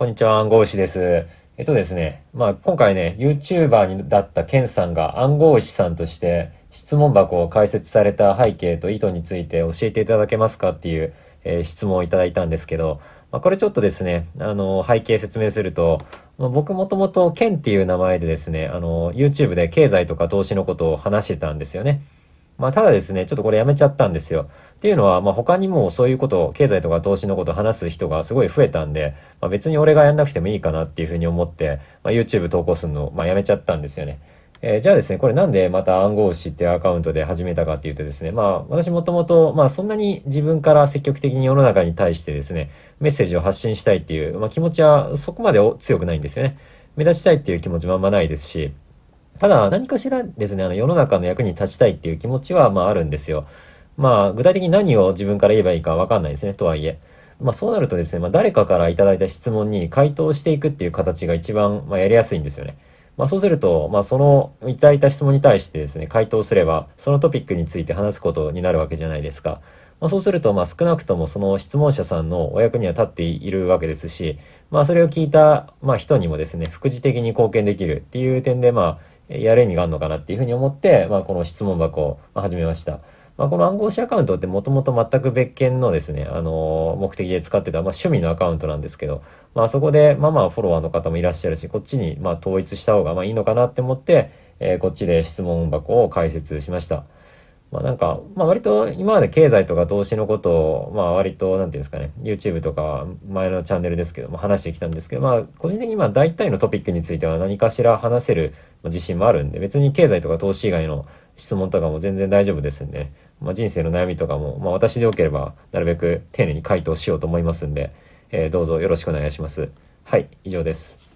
こんにちは、暗号師です。えっとですね、まあ今回ね、YouTuber にだったケンさんが暗号師さんとして質問箱を開設された背景と意図について教えていただけますかっていう、えー、質問をいただいたんですけど、まあ、これちょっとですね、あの、背景説明すると、まあ、僕もともとケンっていう名前でですね、あの、YouTube で経済とか投資のことを話してたんですよね。まあ、ただですね、ちょっとこれやめちゃったんですよ。っていうのは、まあ、他にもそういうことを、経済とか投資のことを話す人がすごい増えたんで、まあ、別に俺がやんなくてもいいかなっていうふうに思って、まあ、YouTube 投稿するの、まあ、やめちゃったんですよね。えー、じゃあですね、これなんでまた暗号資っていうアカウントで始めたかっていうとですね、まあ私もともと、まあそんなに自分から積極的に世の中に対してですね、メッセージを発信したいっていう、まあ気持ちはそこまで強くないんですよね。目立ちたいっていう気持ちもあんまないですし、ただ何かしらですね、あの世の中の役に立ちたいっていう気持ちはまああるんですよ。まあ具体的に何を自分から言えばいいかわかんないですね、とはいえ。まあそうなるとですね、まあ誰かからいただいた質問に回答していくっていう形が一番まあやりやすいんですよね。まあそうすると、まあそのいただいた質問に対してですね、回答すれば、そのトピックについて話すことになるわけじゃないですか。まあ、そうすると、まあ、少なくともその質問者さんのお役には立っているわけですし、まあ、それを聞いた、まあ、人にもですね、副次的に貢献できるっていう点で、まあ、やる意味があるのかなっていうふうに思って、まあ、この質問箱を始めました。まあ、この暗号資アカウントってもともと全く別件のですね、あのー、目的で使ってた、まあ、趣味のアカウントなんですけど、まあ、そこで、まあまあフォロワーの方もいらっしゃるし、こっちに、ま、統一した方が、まあ、いいのかなって思って、えー、こっちで質問箱を開設しました。まあなんか、まあ割と今まで経済とか投資のことを、まあ割と、なんていうんですかね、YouTube とか前のチャンネルですけども話してきたんですけど、まあ個人的にまあ大体のトピックについては何かしら話せる自信もあるんで、別に経済とか投資以外の質問とかも全然大丈夫ですんで、まあ人生の悩みとかも、まあ私でよければなるべく丁寧に回答しようと思いますんで、えー、どうぞよろしくお願いします。はい、以上です。